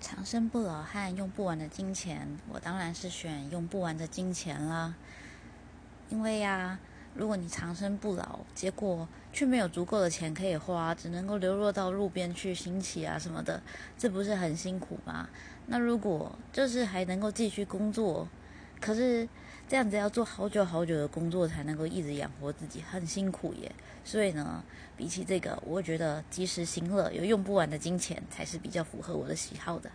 长生不老和用不完的金钱，我当然是选用不完的金钱啦。因为呀，如果你长生不老，结果却没有足够的钱可以花，只能够流落到路边去行乞啊什么的，这不是很辛苦吗？那如果就是还能够继续工作，可是这样子要做好久好久的工作才能够一直养活自己，很辛苦耶。所以呢，比起这个，我觉得及时行乐、有用不完的金钱才是比较符合我的喜好的。